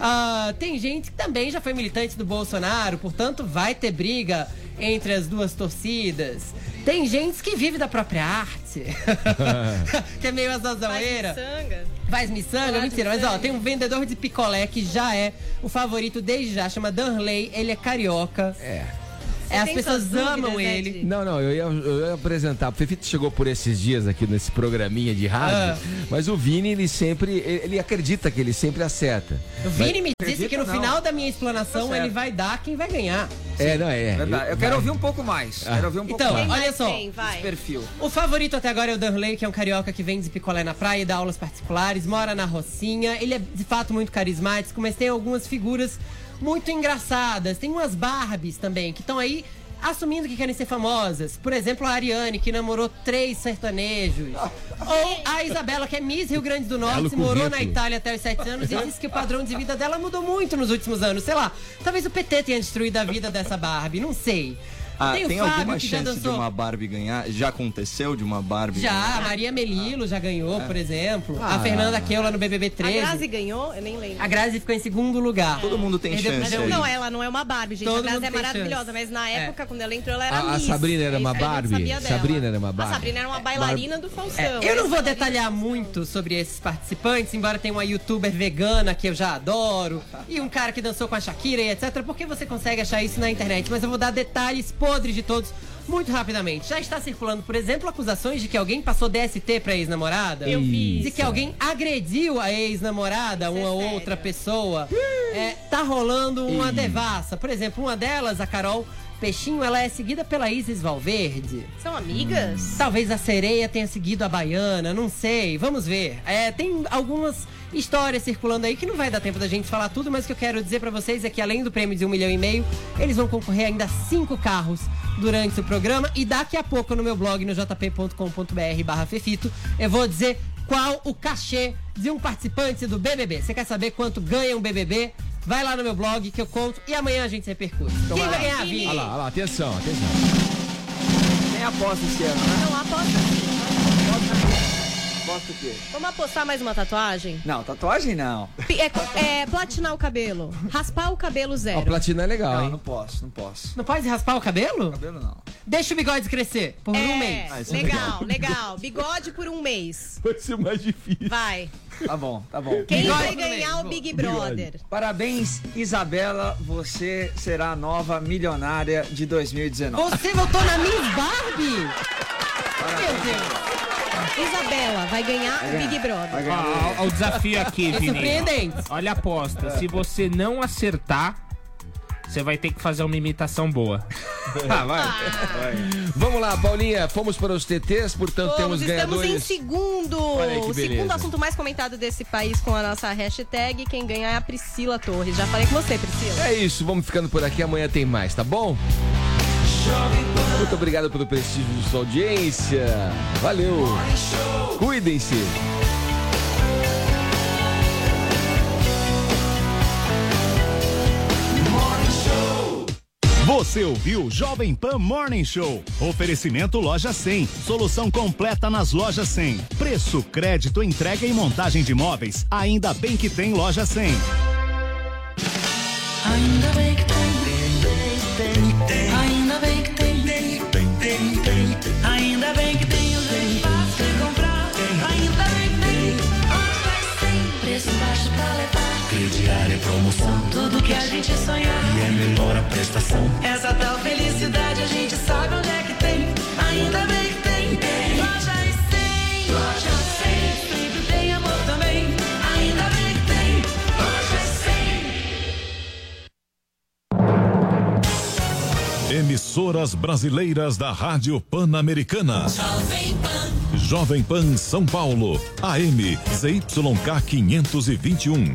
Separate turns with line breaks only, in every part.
Ah, tem gente que também já foi militante do Bolsonaro, portanto vai ter briga entre as duas torcidas. Tem gente que vive da própria arte, que é meio a zazoeira. Faz miçanga,
Faz
mentira. Mas ó,
miçanga.
tem um vendedor de picolé que já é o favorito desde já, chama Danley, ele é carioca.
É.
É, as pessoas
dúvidas,
amam
né,
ele.
de-
Não, não, eu ia, eu ia apresentar. O Fefito chegou por esses dias aqui nesse programinha de rádio,
Ah.
mas o Vini, ele sempre, ele, acredita que ele sempre acerta.
O Vini me disse
Acredita
que no
não.
final da minha explanação
Tá
ele vai dar quem vai ganhar.
É, não, é.
Verdade. Eu quero ouvir um pouco mais. Quero ouvir um pouco
Então,
mais.
olha só.
Vai.
Esse perfil.
O favorito até agora é o Danley, que é um carioca que vende picolé na praia e dá aulas particulares, mora na Rocinha. Ele é de fato muito carismático, mas tem algumas figuras muito engraçadas. Tem umas Barbies também que estão aí assumindo que querem ser famosas. Por exemplo, a Ariane, que namorou três sertanejos. Ou a Isabela, que é Miss Rio Grande do Norte,
Belo
morou na. Itália até os sete anos e disse que o padrão de vida dela mudou muito nos últimos anos. Sei lá, talvez o PT tenha destruído a vida dessa Barbie, não sei.
Ah,
o
tem
Fábio,
alguma
que já
chance de
dançou-
uma Barbie ganhar? Já aconteceu de uma Barbie
já,
ganhar?
a Maria Melilo já ganhou, por exemplo.
Ah.
A Fernanda Keula no BBB
A
13.
Grazi ganhou? Eu nem lembro.
A Grazi ficou em segundo lugar.
Todo mundo tem
Perdeu-
chance aí.
Não, ela não é uma Barbie, gente.
Todo
a Grazi é
tem
maravilhosa,
chance.
mas na
É.
época, quando ela entrou, ela era
A- a. Sabrina era
É
uma
a
Barbie? Sabrina era uma
A
Barbie?
Sabrina era uma bailarina do Faustão.
É, eu não vou detalhar muito sobre esses participantes, embora tenha uma youtuber vegana que eu já adoro, e um cara que dançou com a Shakira e etc, porque você consegue achar isso na internet. Mas eu vou dar detalhes podres de todos muito rapidamente. Já está circulando, por exemplo, acusações de que alguém passou DST pra ex-namorada.
Eu vi
De que alguém agrediu a ex-namorada, uma
é
outra pessoa. É, tá rolando uma devassa. Por exemplo, uma delas, a Carol Peixinho, ela é seguida pela Isis Valverde.
São amigas?
Talvez a sereia tenha seguido a baiana, não sei. Vamos ver. É, tem algumas histórias circulando aí que não vai dar tempo da gente falar tudo, mas o que eu quero dizer pra vocês é que além do prêmio de um milhão e meio, eles vão concorrer ainda a cinco carros durante o programa. E daqui a pouco no meu blog, no jp.com.br barra Fefito, eu vou dizer qual o cachê de um participante do BBB. Você quer saber quanto ganha um BBB? Vai lá no meu blog que eu conto e amanhã a gente repercute. Quem vai ganhar, Vini?
Olha lá, olha lá, atenção, atenção.
Tem aposta esse ano, né?
Não, aposta sim.
Aposta o quê?
Vamos apostar mais uma tatuagem?
Não, tatuagem não.
Pi- É, é, platinar o cabelo. Raspar o cabelo
Ó,
zero.
platina é legal,
Não,
hein?
não posso, não posso.
Não pode raspar o cabelo?
Cabelo não.
Deixa o bigode crescer por um mês.
É,
isso é
legal, legal. Bigode por um mês.
Vai ser mais difícil.
Vai.
Tá bom, tá bom.
Quem
Bigode
vai ganhar o. Big Brother?
Parabéns, Isabela. Você será a nova milionária de 2019.
Você votou na Miss Barbie? Meu Deus.
Isabela vai ganhar o Big Brother.
Ó, ó, o desafio aqui,
É
Vini.
surpreendente.
Olha a aposta. Se você não acertar, você vai ter que fazer uma imitação boa.
Ah, vai. Vamos lá, Paulinha, fomos para os TTs, portanto
Vamos,
temos
estamos em
ganhadores.
segundo.
Olha aí que
O
beleza.
segundo assunto mais comentado desse país com a nossa hashtag. Quem ganhar é a Priscila Torres. Já falei com você, Priscila.
É isso, vamos ficando por aqui, amanhã tem mais, tá bom? Muito obrigado pelo prestígio de sua audiência. Valeu. Cuidem-se.
Você ouviu Jovem Pan Morning Show. Oferecimento Loja 100. Solução completa nas lojas 100. Preço, crédito, entrega e montagem de móveis. Ainda bem que tem Loja 100.
Ainda bem gente sonhar, e é melhor a prestação, essa tal felicidade a gente sabe onde é que tem, ainda bem que tem, tem, Lojas 100, Lojas 100, sempre tem amor também, ainda bem que tem, Lojas 100.
Emissoras brasileiras da Rádio Pan-Americana.
Jovem Pan.
Jovem Pan São Paulo. AM ZYK 521.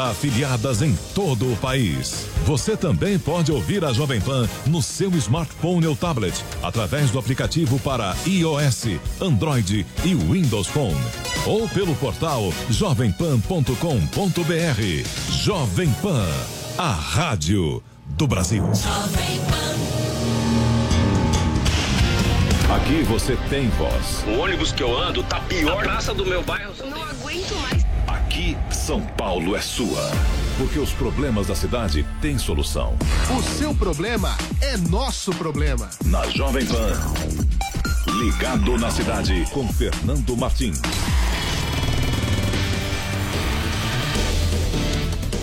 50 afiliadas em todo o país. Você também pode ouvir a Jovem Pan no seu smartphone ou tablet, através do aplicativo para iOS, Android e Windows Phone. Ou pelo portal jovempan.com.br. Jovem Pan, a rádio do Brasil. Aqui você tem voz.
O ônibus que eu ando tá pior. A praça do meu bairro.
Não aguento mais.
Aqui, São Paulo é sua. Porque os problemas da cidade têm solução.
O seu problema é nosso problema.
Na Jovem Pan. Ligado na cidade com Fernando Martins.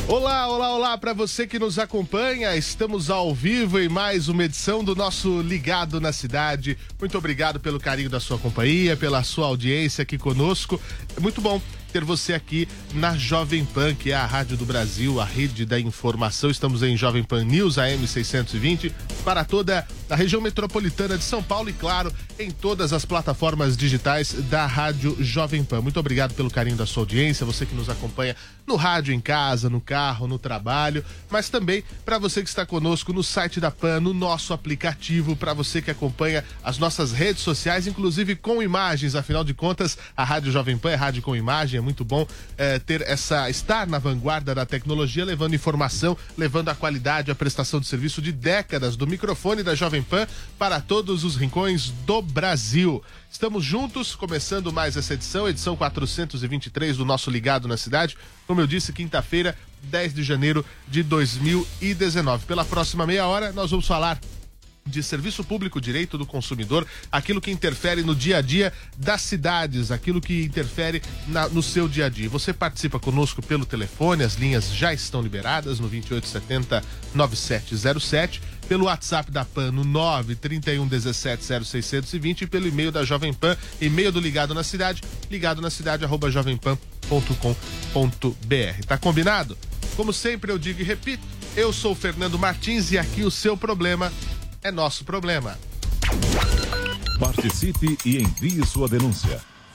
Olá, olá, olá para você que nos acompanha. Estamos ao vivo em mais uma edição do nosso Ligado na Cidade. Muito obrigado pelo carinho da sua companhia, pela sua audiência aqui conosco. É muito bom ter você aqui na Jovem Pan, que é a rádio do Brasil, a rede da informação. Estamos em Jovem Pan News AM 620 para toda a região metropolitana de São Paulo e, claro, em todas as plataformas digitais da Rádio Jovem Pan. Muito obrigado pelo carinho da sua audiência, você que nos acompanha no rádio, em casa, no carro, no trabalho, mas também para você que está conosco no site da Pan, no nosso aplicativo, para você que acompanha as nossas redes sociais, inclusive com imagens, afinal de contas, a Rádio Jovem Pan é rádio com imagem, é muito bom eh, ter essa estar na vanguarda da tecnologia, levando informação, levando a qualidade, a prestação de serviço de décadas do microfone da Jovem Pan para todos os rincões do Brasil. Estamos juntos, começando mais essa edição, edição 423 do nosso Ligado na Cidade. Como eu disse, quinta-feira, 10 de janeiro de 2019. Pela próxima meia hora, nós vamos falar de serviço público, direito do consumidor, aquilo que interfere no dia a dia das cidades, aquilo que interfere na- no seu dia a dia. Você participa conosco pelo telefone, as linhas já estão liberadas no 2870 9707, pelo WhatsApp da PAN no 931 17 0620 e pelo e-mail da Jovem Pan, e-mail do Ligado na Cidade, ligado na cidade, arroba jovempan.com.br. Tá combinado? Como sempre eu digo e repito, eu sou o Fernando Martins e aqui o seu problema é nosso problema.
Participe e envie sua denúncia.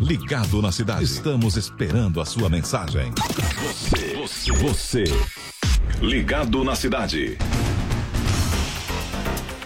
Ligado na Cidade. Estamos esperando a sua mensagem. Você, você, você. Ligado na Cidade.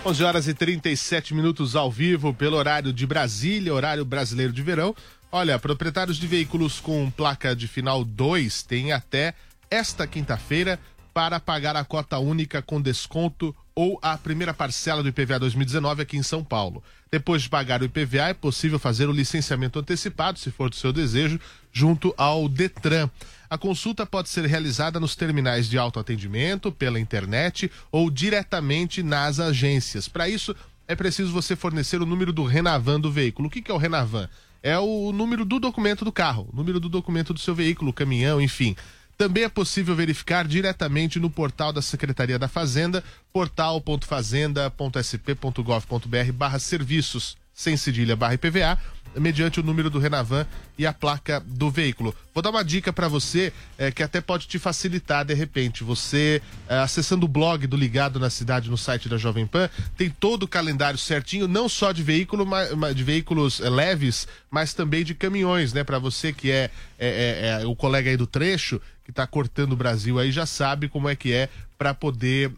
11 horas e 37 minutos ao vivo pelo horário de Brasília, horário brasileiro de verão. Olha, proprietários de veículos com placa de final 2 têm até esta quinta-feira para pagar a cota única com desconto ou a primeira parcela do IPVA 2019 aqui em São Paulo. Depois de pagar o IPVA, é possível fazer o licenciamento antecipado, se for do seu desejo, junto ao Detran. A consulta pode ser realizada nos terminais de autoatendimento, pela internet ou diretamente nas agências. Para isso, é preciso você fornecer o número do Renavan do veículo. O que, é o Renavan? É o número do documento do carro, o número do documento do seu veículo, caminhão, enfim. Também é possível verificar diretamente no portal da Secretaria da Fazenda, portal.fazenda.sp.gov.br barra serviços, sem cedilha barra IPVA, mediante o número do Renavan e a placa do veículo. Vou dar uma dica para você eh, que até pode te facilitar de repente. Você eh, acessando o blog do Ligado na Cidade no site da Jovem Pan, tem todo o calendário certinho, não só de veículo, ma- ma- de veículos eh, leves, mas também de caminhões, né? Para você que é, é- é- é o colega aí do trecho que está cortando o Brasil aí já sabe como é que é para poder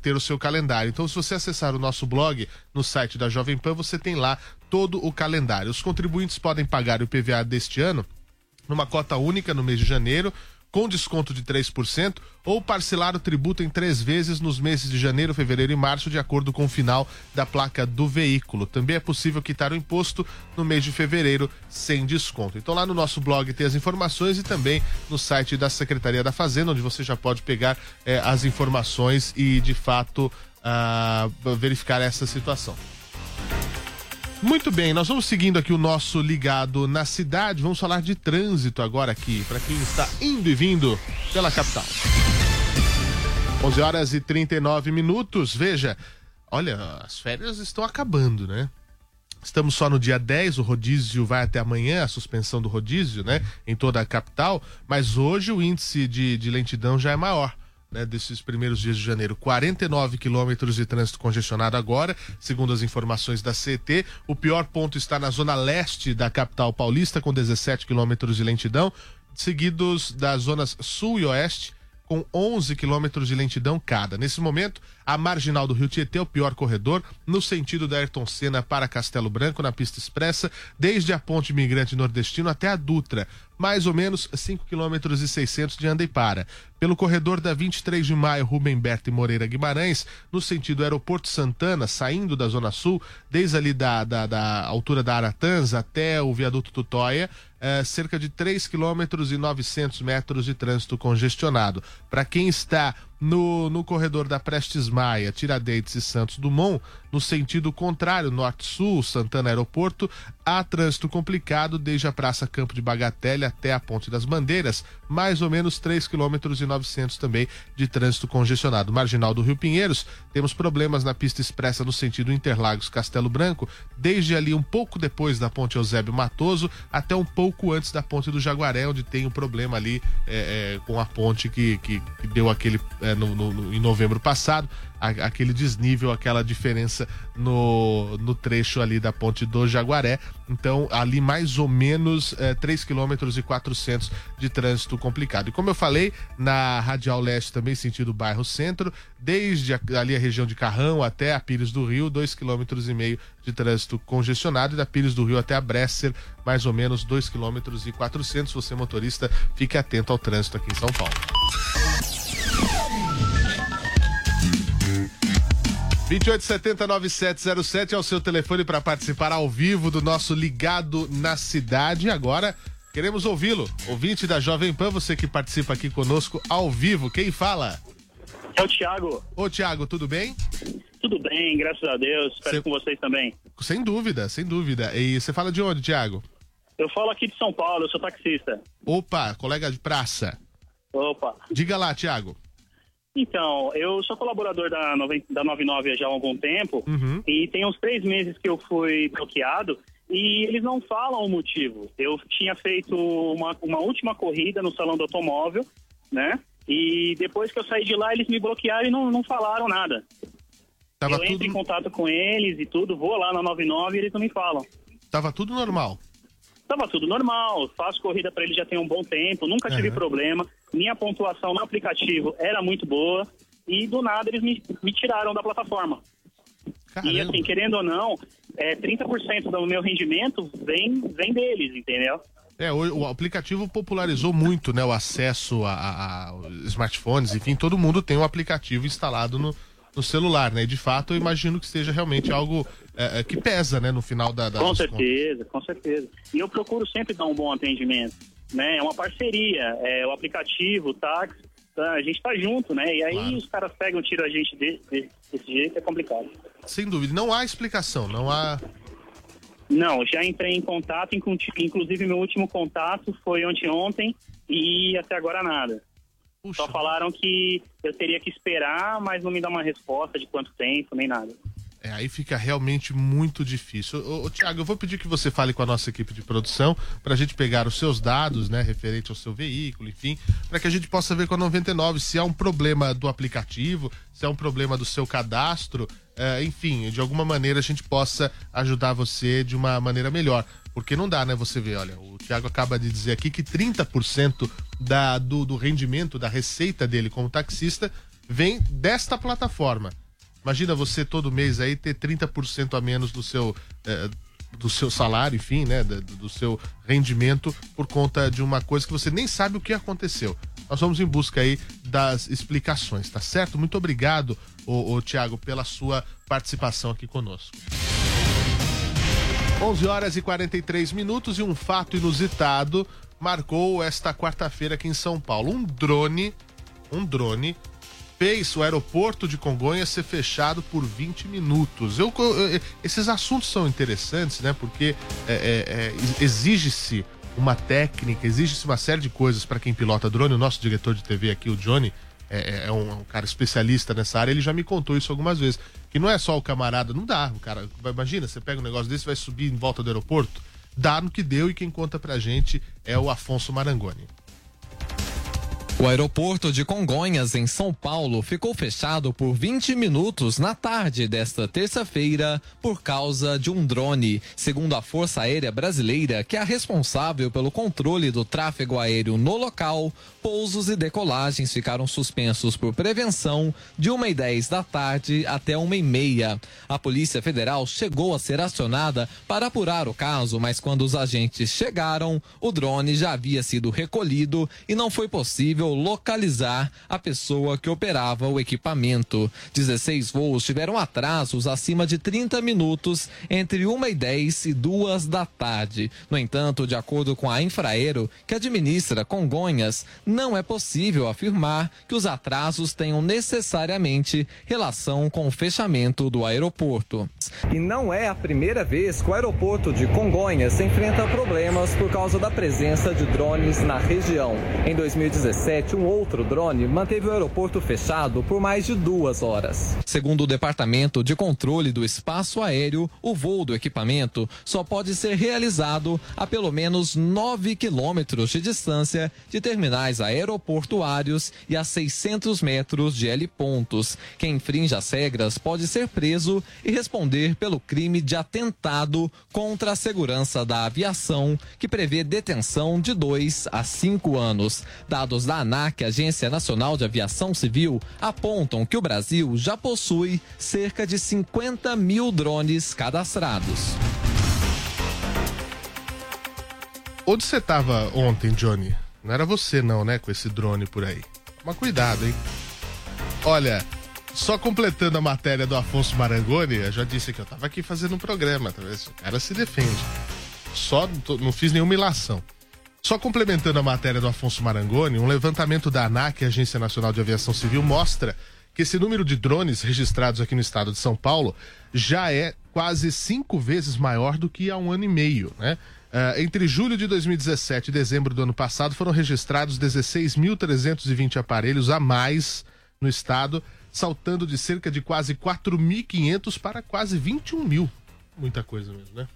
ter o seu calendário. Então, se você acessar o nosso blog no site da Jovem Pan, você tem lá todo o calendário. Os contribuintes podem pagar o IPVA deste ano numa cota única no mês de janeiro, com desconto de 3%, ou parcelar o tributo em três vezes nos meses de janeiro, fevereiro e março, de acordo com o final da placa do veículo. Também é possível quitar o imposto no mês de fevereiro sem desconto. Então, lá no nosso blog tem as informações e também no site da Secretaria da Fazenda, onde você já pode pegar eh, as informações e, de fato, ah, verificar essa situação. Muito bem, nós vamos seguindo aqui o nosso ligado na cidade. Vamos falar de trânsito agora aqui, para quem está indo e vindo pela capital. 11 horas e 39 minutos. Veja, olha, as férias estão acabando, né? Estamos só no dia 10, o rodízio vai até amanhã, a suspensão do rodízio, né? Em toda a capital. Mas hoje o índice de, de lentidão já é maior. Né, desses primeiros dias de janeiro, 49 quilômetros de trânsito congestionado agora, segundo as informações da CET. O pior ponto está na zona leste da capital paulista, com 17 quilômetros de lentidão, seguidos das zonas sul e oeste, com 11 quilômetros de lentidão cada. Nesse momento, a marginal do Rio Tietê é o pior corredor, no sentido da Ayrton Senna para Castelo Branco, na pista expressa, desde a ponte Migrante Nordestino até a Dutra, mais ou menos 5 quilômetros e 600 de anda e para. Pelo corredor da 23 de maio, Rubem Berta e Moreira Guimarães, no sentido Aeroporto Santana, saindo da Zona Sul, desde ali da, da, da altura da Aratãs até o viaduto Tutóia, é, cerca de 3 quilômetros e 900 metros de trânsito congestionado. Para quem está no, no corredor da Prestes Maia, Tiradentes e Santos Dumont, no sentido contrário, norte-sul, Santana Aeroporto, há trânsito complicado desde a Praça Campo de Bagatelle até a Ponte das Bandeiras, mais ou menos 3 quilômetros e 900 também de trânsito congestionado. Marginal do Rio Pinheiros, temos problemas na pista expressa no sentido Interlagos Castelo Branco, desde ali um pouco depois da Ponte Eusébio Matoso até um pouco antes da Ponte do Jaguaré, onde tem um problema ali é, é, com a ponte que, que, que deu aquele é, no, no, em novembro passado, a, aquele desnível, aquela diferença no, no trecho ali da ponte do Jaguaré. Então, ali mais ou menos é, 3 km e 400 de trânsito complicado. E como eu falei, na Radial Leste também sentido bairro Centro, desde a, ali a região de Carrão até a Pires do Rio, 2,5 km e meio de trânsito congestionado e da Pires do Rio até a Bresser, mais ou menos 2 km e 400. Você motorista, fique atento ao trânsito aqui em São Paulo. 28709707 é o seu telefone para participar ao vivo do nosso Ligado na Cidade. Agora queremos ouvi-lo. Ouvinte da Jovem Pan, você que participa aqui conosco ao vivo. Quem fala?
É o Thiago.
Ô, Thiago, tudo bem?
Tudo bem, graças a Deus. Espero
Cê-
com vocês também.
Sem dúvida, sem dúvida. E você fala de onde, Thiago?
Eu falo aqui de São Paulo, eu sou taxista.
Opa, colega de praça.
Opa.
Diga lá, Thiago.
Então, eu sou colaborador da, noven- da 99 já há algum tempo
Uhum.
e tem uns três meses que eu fui bloqueado e eles não falam o motivo. Eu tinha feito uma, uma última corrida no salão do automóvel, né? E depois que eu saí de lá, eles me bloquearam e não, não falaram nada.
Tava
eu entro em contato com eles e tudo, vou lá na 99 e eles não me falam.
Tava tudo normal.
Tava tudo normal, faço corrida para ele já tem um bom tempo, nunca tive
Aham.
problema. Minha pontuação no aplicativo era muito boa e do nada eles me, me tiraram da plataforma. E assim, querendo ou não, é, 30% do meu rendimento vem, vem deles, entendeu?
É, o, o aplicativo popularizou muito, né, o acesso a, a- a smartphones, enfim, todo mundo tem um aplicativo instalado no, no celular, né? E de fato, eu imagino que seja realmente algo é, é, que pesa, né, no final da, da
com certeza, com certeza. E eu procuro sempre dar um bom atendimento, né? É uma parceria, é o aplicativo, o táxi, tá? a gente tá junto, né? E aí os caras pegam, tiram a gente de- de- desse jeito, é complicado.
Sem dúvida, não há explicação, não há.
Não, já entrei em contato, inclu- inclusive meu último contato foi ontem ontem e até agora nada. Só falaram que eu teria que esperar, mas não me dá uma resposta de quanto tempo, nem nada.
É, aí fica realmente muito difícil. Ô, ô, Tiago, eu vou pedir que você fale com a nossa equipe de produção para a gente pegar os seus dados, né, referente ao seu veículo, enfim, para que a gente possa ver com a 99 se há um problema do aplicativo, se há um problema do seu cadastro, é, enfim, de alguma maneira a gente possa ajudar você de uma maneira melhor. Porque não dá, né? Você vê, olha, o Tiago acaba de dizer aqui que 30% da, do, do rendimento, da receita dele como taxista, vem desta plataforma. Imagina você todo mês aí ter 30% a menos do seu, eh, do seu salário, enfim, né? Do, do seu rendimento por conta de uma coisa que você nem sabe o que aconteceu. Nós vamos em busca aí das explicações, tá certo? Muito obrigado, ô Tiago, pela sua participação aqui conosco. 11 horas e 43 minutos e um fato inusitado marcou esta quarta-feira aqui em São Paulo. Um drone, um drone fez o aeroporto de Congonhas ser fechado por 20 minutos. Eu, eu- esses assuntos são interessantes, né? Porque é, é, exige-se uma técnica, exige-se uma série de coisas para quem pilota drone. O nosso diretor de TV aqui, o Johnny, é, é um, é um cara especialista nessa área. Ele já me contou isso algumas vezes. Que não é só o camarada, não dá. O cara, imagina, você pega um negócio desse, vai subir em volta do aeroporto. Dá no que deu e quem conta pra gente é o Afonso Marangoni.
O aeroporto de Congonhas, em São Paulo, ficou fechado por 20 minutos na tarde desta terça-feira por causa de um drone. Segundo a Força Aérea Brasileira, que é responsável pelo controle do tráfego aéreo no local, pousos e decolagens ficaram suspensos por prevenção de 1h10 da tarde até 1h30. A Polícia Federal chegou a ser acionada para apurar o caso, mas quando os agentes chegaram, o drone já havia sido recolhido e não foi possível localizar a pessoa que operava o equipamento. 16 voos tiveram atrasos acima de 30 minutos entre 1 e 10 e 2 da tarde. No entanto, de acordo com a Infraero, que administra Congonhas, não é possível afirmar que os atrasos tenham necessariamente relação com o fechamento do aeroporto. E não é a primeira vez que o aeroporto de Congonhas enfrenta problemas por causa da presença de drones na região. Em 2017, um outro drone manteve o aeroporto fechado por mais de duas horas. Segundo o Departamento de Controle do Espaço Aéreo, o voo do equipamento só pode ser realizado a pelo menos 9 quilômetros de distância de terminais aeroportuários e a 600 metros de L pontos. Quem infringe as regras pode ser preso e responder pelo crime de atentado contra a segurança da aviação, que prevê detenção de 2 a 5 anos. Dados da ANAC, Agência Nacional de Aviação Civil, apontam que o Brasil já possui cerca de 50 mil drones cadastrados.
Onde você tava ontem, Johnny? Não era você não, né, com esse drone por aí. Mas cuidado, hein? Olha, só completando a matéria do Afonso Marangoni, eu já disse que eu tava aqui fazendo um programa, tá vendo? O cara se defende. Só não fiz nenhuma ilação. Só complementando a matéria do Afonso Marangoni, um levantamento da ANAC, Agência Nacional de Aviação Civil, mostra que esse número de drones registrados aqui no estado de São Paulo já é quase cinco vezes maior do que há um ano e meio, né? Ah, entre julho de 2017 e dezembro do ano passado foram registrados 16.320 aparelhos a mais no estado, saltando de cerca de quase 4.500 para quase 21 mil. Muita coisa mesmo, né?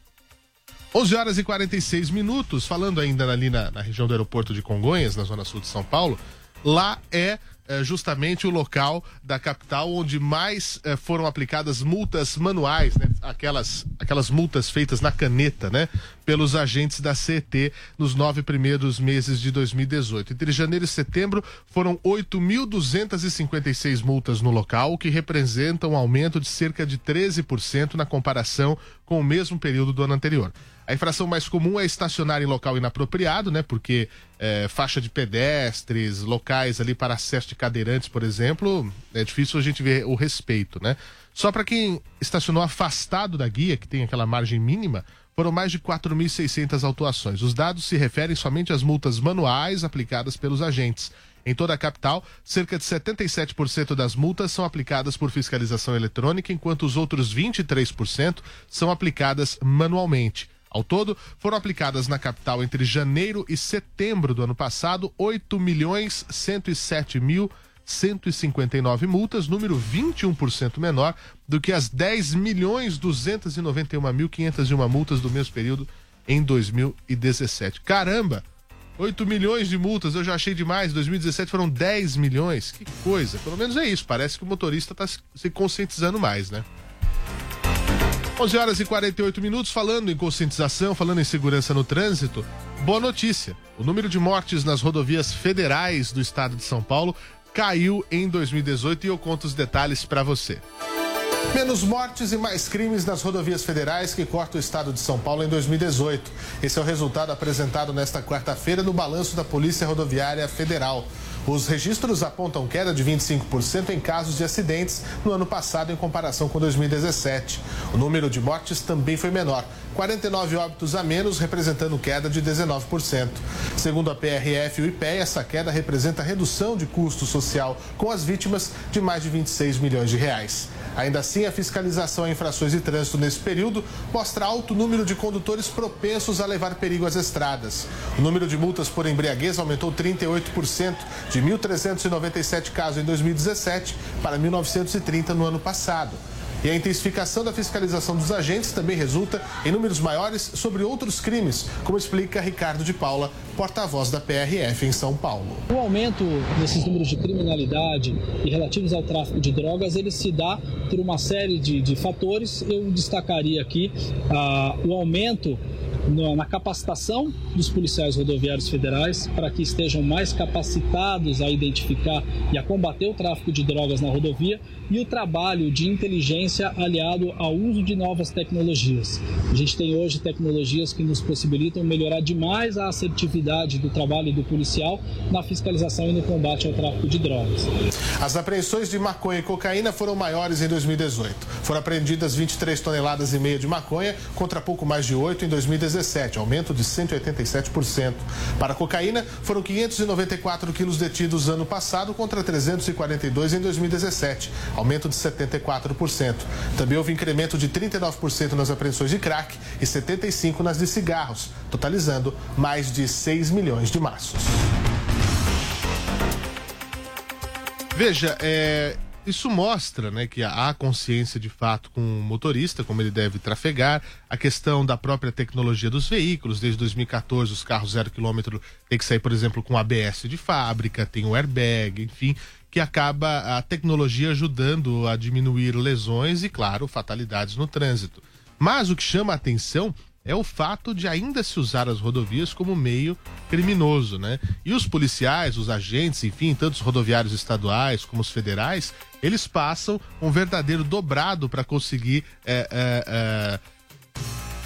11 horas e 46 minutos, falando ainda ali na, na região do aeroporto de Congonhas, na zona sul de São Paulo, lá é, é, justamente o local da capital onde mais é, foram aplicadas multas manuais, né? Aquelas, aquelas multas feitas na caneta, né? Pelos agentes da CET nos nove primeiros meses de 2018. Entre janeiro e setembro foram 8.256 multas no local, o que representa um aumento de cerca de 13% na comparação com o mesmo período do ano anterior. A infração mais comum é estacionar em local inapropriado, né? Porque é, faixa de pedestres, locais ali para acesso de cadeirantes, por exemplo, é difícil a gente ver o respeito, né? Só para quem estacionou afastado da guia, que tem aquela margem mínima, foram mais de 4.600 autuações. Os dados se referem somente às multas manuais aplicadas pelos agentes. Em toda a capital, cerca de 77% das multas são aplicadas por fiscalização eletrônica, enquanto os outros 23% são aplicadas manualmente. Ao todo, foram aplicadas na capital entre janeiro e setembro do ano passado 8 milhões 107 mil 159 multas, número 21% menor do que as 10 milhões 291 mil 501 multas do mesmo período em 2017. Caramba! 8 milhões de multas, eu já achei demais. 2017 foram 10 milhões. Que coisa. Pelo menos é isso. Parece que o motorista está se conscientizando mais, né? 11 horas e 48 minutos, falando em conscientização, falando em segurança no trânsito. Boa notícia: o número de mortes nas rodovias federais do estado de São Paulo caiu em 2018 e eu conto os detalhes para você. Menos mortes e mais crimes nas rodovias federais que cortam o estado de São Paulo em 2018. Esse é o resultado apresentado nesta quarta-feira no balanço da Polícia Rodoviária Federal. Os registros apontam queda de 25% em casos de acidentes no ano passado em comparação com 2017. O número de mortes também foi menor, 49 óbitos a menos, representando queda de 19%. Segundo a PRF e o IPEA, essa queda representa redução de custo social com as vítimas de mais de 26 milhões de reais. Ainda assim, a fiscalização a infrações de trânsito nesse período mostra alto número de condutores propensos a levar perigo às estradas. O número de multas por embriaguez aumentou 38%, de 1.397 casos em 2017 para 1.930 no ano passado. E a intensificação da fiscalização dos agentes também resulta em números maiores sobre outros crimes, como explica Ricardo de Paula, porta-voz da PRF em São Paulo.
O aumento nesses números de criminalidade e relativos ao tráfico de drogas, ele se dá por uma série de, de fatores. Eu destacaria aqui ah, o aumento na, capacitação dos policiais rodoviários federais para que estejam mais capacitados a identificar e a combater o tráfico de drogas na rodovia e o trabalho de inteligência aliado ao uso de novas tecnologias. A gente tem hoje tecnologias que nos possibilitam melhorar demais a assertividade do trabalho do policial na fiscalização e no combate ao tráfico de drogas.
As apreensões de maconha e cocaína foram maiores em 2018. Foram apreendidas 23 toneladas e meia de maconha contra pouco mais de 8 em 2017, aumento de 187%. Para a cocaína, foram 594 quilos detidos ano passado contra 342 em 2017, aumento de 74%. Também houve incremento de 39% nas apreensões de crack e 75% nas de cigarros, totalizando mais de 6 milhões de maços. Veja, é, isso mostra né, que há consciência de fato com o motorista, como ele deve trafegar, a questão da própria tecnologia dos veículos. Desde 2014, os carros zero quilômetro têm que sair, por exemplo, com ABS de fábrica, tem o airbag, enfim, que acaba a tecnologia ajudando a diminuir lesões e, claro, fatalidades no trânsito. Mas o que chama a atenção é o fato de ainda se usar as rodovias como meio criminoso, né? E os policiais, os agentes, enfim, tanto os rodoviários estaduais como os federais, eles passam um verdadeiro dobrado para conseguir é, é, é,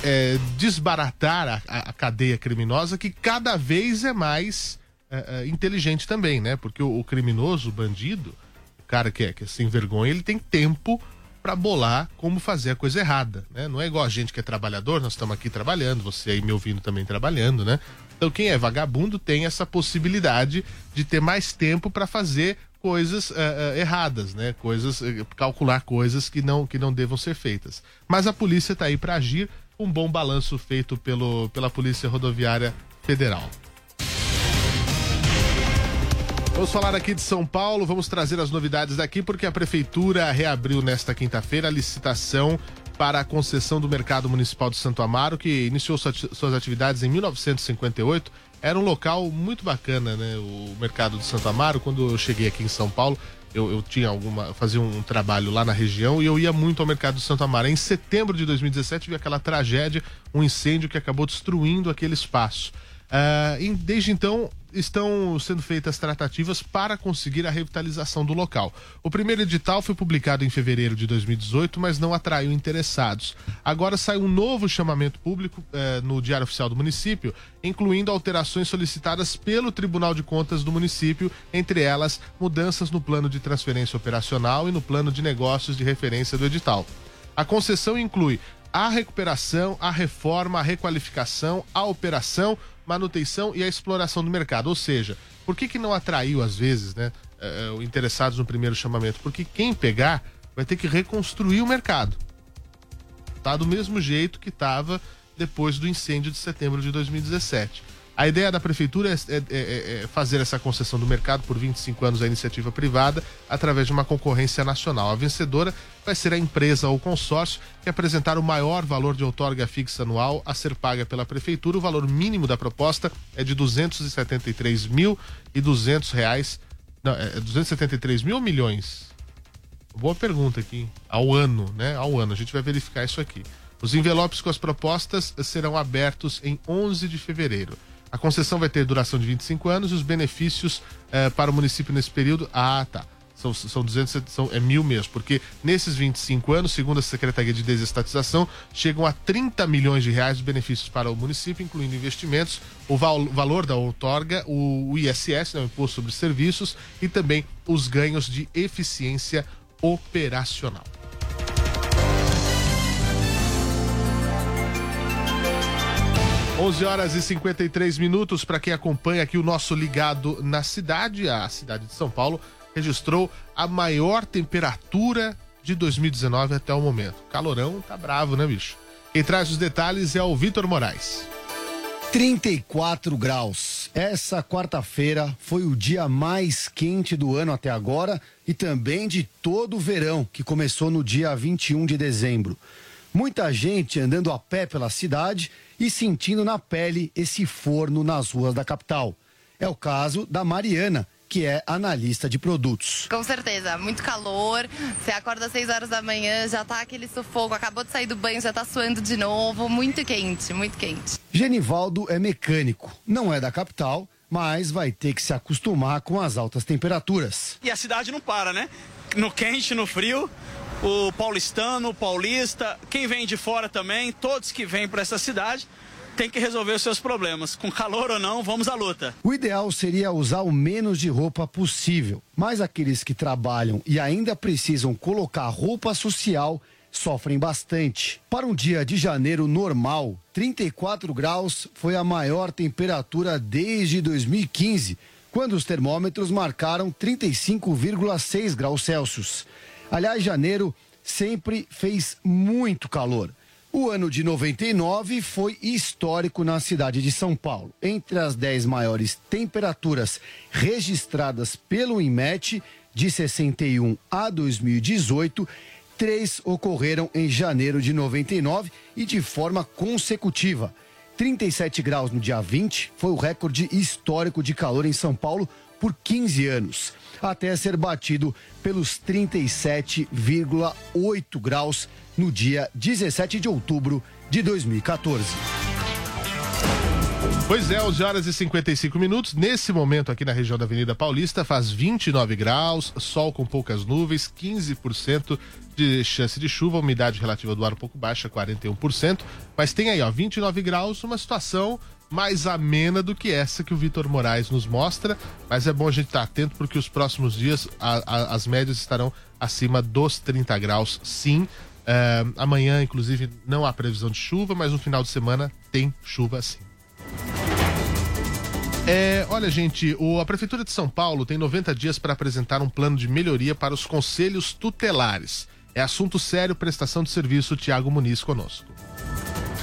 é, desbaratar a, a, cadeia criminosa que cada vez é mais é, é, inteligente também, né? Porque o, o, criminoso, o bandido, o cara que é, que é sem vergonha, ele tem tempo para bolar como fazer a coisa errada, né? Não é igual a gente que é trabalhador, nós estamos aqui trabalhando, você aí me ouvindo também trabalhando, né? Então quem é vagabundo tem essa possibilidade de ter mais tempo para fazer coisas uh, uh, erradas, né? Coisas uh, calcular coisas que não que não devam ser feitas. Mas a polícia está aí para agir. Um bom balanço feito pelo, pela Polícia Rodoviária Federal. Vamos falar aqui de São Paulo, vamos trazer as novidades daqui, porque a Prefeitura reabriu nesta quinta-feira a licitação para a concessão do Mercado Municipal de Santo Amaro, que iniciou suas atividades em 1958. Era um local muito bacana, né? O Mercado de Santo Amaro, quando eu cheguei aqui em São Paulo, eu, eu tinha alguma. fazia um trabalho lá na região e eu ia muito ao Mercado de Santo Amaro. Em setembro de 2017 vi aquela tragédia, um incêndio que acabou destruindo aquele espaço. Uh, desde então, estão sendo feitas tratativas para conseguir a revitalização do local. O primeiro edital foi publicado em fevereiro de 2018, mas não atraiu interessados. Agora sai um novo chamamento público eh, no Diário Oficial do município, incluindo alterações solicitadas pelo Tribunal de Contas do município, entre elas mudanças no plano de transferência operacional e no plano de negócios de referência do edital. A concessão inclui a recuperação, a reforma, a requalificação, a operação, manutenção e a exploração do mercado. Ou seja, por que, que não atraiu, às vezes, né, uh, interessados no primeiro chamamento? Porque quem pegar vai ter que reconstruir o mercado. Tá do mesmo jeito que estava depois do incêndio de setembro de 2017. A ideia da prefeitura é, é, é, é, fazer essa concessão do mercado por 25 anos à iniciativa privada através de uma concorrência nacional. A vencedora vai ser a empresa ou consórcio que apresentar o maior valor de outorga fixa anual a ser paga pela prefeitura. O valor mínimo da proposta é de 273 mil e 200 reais. Não, é 273 mil milhões? Boa pergunta aqui. Ao ano, né? Ao ano. A gente vai verificar isso aqui. Os envelopes com as propostas serão abertos em 11 de fevereiro. A concessão vai ter duração de 25 anos e os benefícios eh, para o município nesse período. Ah, tá. São, são 200, são, é mil mesmo, porque nesses 25 anos, segundo a Secretaria de Desestatização, chegam a 30 milhões de reais de benefícios para o município, incluindo investimentos, o val, valor da outorga, o, o ISS, né, o Imposto sobre Serviços, e também os ganhos de eficiência operacional. 11 horas e 53 minutos para quem acompanha aqui o nosso ligado na cidade, a cidade de São Paulo registrou a maior temperatura de 2019 até o momento. Calorão tá bravo, né, bicho? Quem traz os detalhes é o Vitor Moraes.
34 graus. Essa quarta-feira foi o dia mais quente do ano até agora e também de todo o verão, que começou no dia 21 de dezembro. Muita gente andando a pé pela cidade e sentindo na pele esse forno nas ruas da capital. É o caso da Mariana, que é analista de produtos.
Com certeza, muito calor. Você acorda às 6 horas da manhã, já tá aquele sufoco, acabou de sair do banho, já tá suando de novo. Muito quente, muito quente.
Genivaldo é mecânico, não é da capital, mas vai ter que se acostumar com as altas temperaturas.
E a cidade não para, né? No quente, no frio, o paulistano, o paulista, quem vem de fora também, todos que vêm para essa cidade tem que resolver os seus problemas. Com calor ou não, vamos à luta.
O ideal seria usar o menos de roupa possível, mas aqueles que trabalham e ainda precisam colocar roupa social sofrem bastante. Para um dia de janeiro normal, 34 graus foi a maior temperatura desde 2015, quando os termômetros marcaram 35,6 graus Celsius. Aliás, janeiro sempre fez muito calor. O ano de 99 foi histórico na cidade de São Paulo. Entre as 10 maiores temperaturas registradas pelo INMET, de 61 a 2018, três ocorreram em janeiro de 99 e de forma consecutiva. 37 graus no dia 20 foi o recorde histórico de calor em São Paulo por 15 anos, até ser batido pelos 37,8 graus no dia 17 de outubro de 2014.
Pois é, 11 horas e 55 minutos. Nesse momento, aqui na região da Avenida Paulista, faz 29 graus, sol com poucas nuvens, 15% de chance de chuva, umidade relativa do ar um pouco baixa, 41%. Mas tem aí, ó, 29 graus, uma situação mais amena do que essa que o Vitor Moraes nos mostra. Mas é bom a gente estar atento porque os próximos dias a, a, as médias estarão acima dos 30 graus, sim. É, amanhã, inclusive, não há previsão de chuva, mas no final de semana tem chuva sim. É, olha, gente, o, a Prefeitura de São Paulo tem 90 dias para apresentar um plano de melhoria para os conselhos tutelares. É assunto sério, prestação de serviço, Tiago Muniz conosco.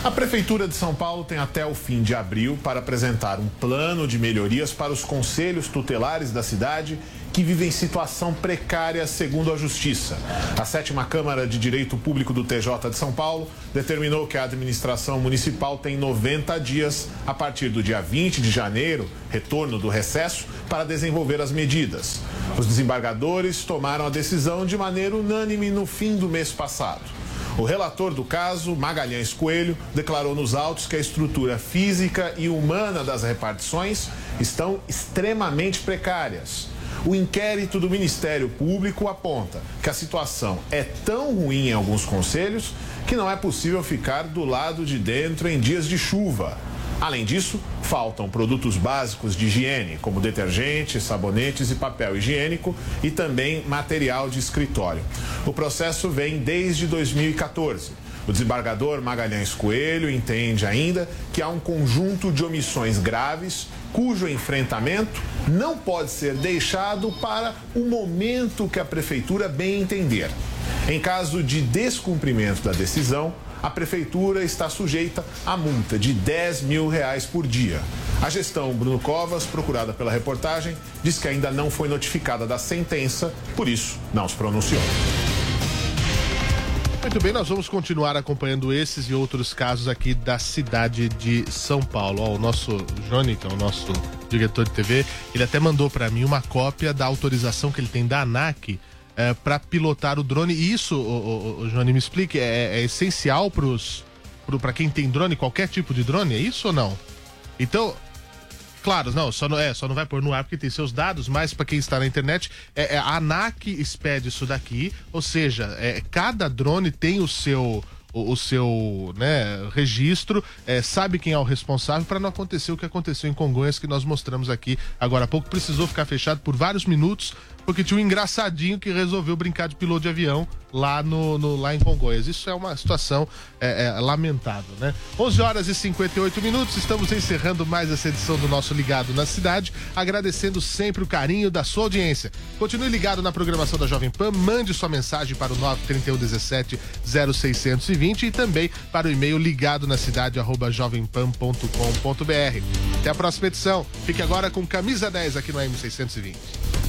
A Prefeitura de São Paulo tem até o fim de abril para apresentar um plano de melhorias para os conselhos tutelares da cidade que vivem situação precária, segundo a Justiça. A sétima Câmara de Direito Público do TJ de São Paulo determinou que a administração municipal tem 90 dias, a partir do dia 20 de janeiro, retorno do recesso, para desenvolver as medidas. Os desembargadores tomaram a decisão de maneira unânime no fim do mês passado. O relator do caso, Magalhães Coelho, declarou nos autos que a estrutura física e humana das repartições estão extremamente precárias. O inquérito do Ministério Público aponta que a situação é tão ruim em alguns conselhos que não é possível ficar do lado de dentro em dias de chuva. Além disso, faltam produtos básicos de higiene, como detergentes, sabonetes e papel higiênico, e também material de escritório. O processo vem desde 2014. O desembargador Magalhães Coelho entende ainda que há um conjunto de omissões graves cujo enfrentamento não pode ser deixado para o momento que a prefeitura bem entender. Em caso de descumprimento da decisão, a prefeitura está sujeita a multa de 10 mil reais por dia. A gestão Bruno Covas, procurada pela reportagem, diz que ainda não foi notificada da sentença, por isso não se pronunciou.
Muito bem, nós vamos continuar acompanhando esses e outros casos aqui da cidade de São Paulo. Ó, o nosso Johnny, que é o nosso diretor de TV, ele até mandou para mim uma cópia da autorização que ele tem da ANAC é, para pilotar o drone. E isso, o, o, o Johnny, me explique, é, é essencial para quem tem drone, qualquer tipo de drone? É isso ou não? Então, Claro, não, só não, é, só não vai pôr no ar porque tem seus dados, mas para quem está na internet, é, é, a ANAC expede isso daqui, ou seja, é, cada drone tem o seu o, o seu né, registro, é, sabe quem é o responsável para não acontecer o que aconteceu em Congonhas que nós mostramos aqui agora há pouco. Precisou ficar fechado por vários minutos porque tinha um engraçadinho que resolveu brincar de piloto de avião lá, no, no lá em Congonhas. Isso é uma situação é, é, lamentável, né? 11 horas e 58 minutos, estamos encerrando mais essa edição do nosso Ligado na Cidade, agradecendo sempre o carinho da sua audiência. Continue ligado na programação da Jovem Pan, mande sua mensagem para o 93117 0620 e também para o e-mail ligado na cidade arroba jovempan.com.br. Até a próxima edição. Fique agora com camisa 10 aqui no M620.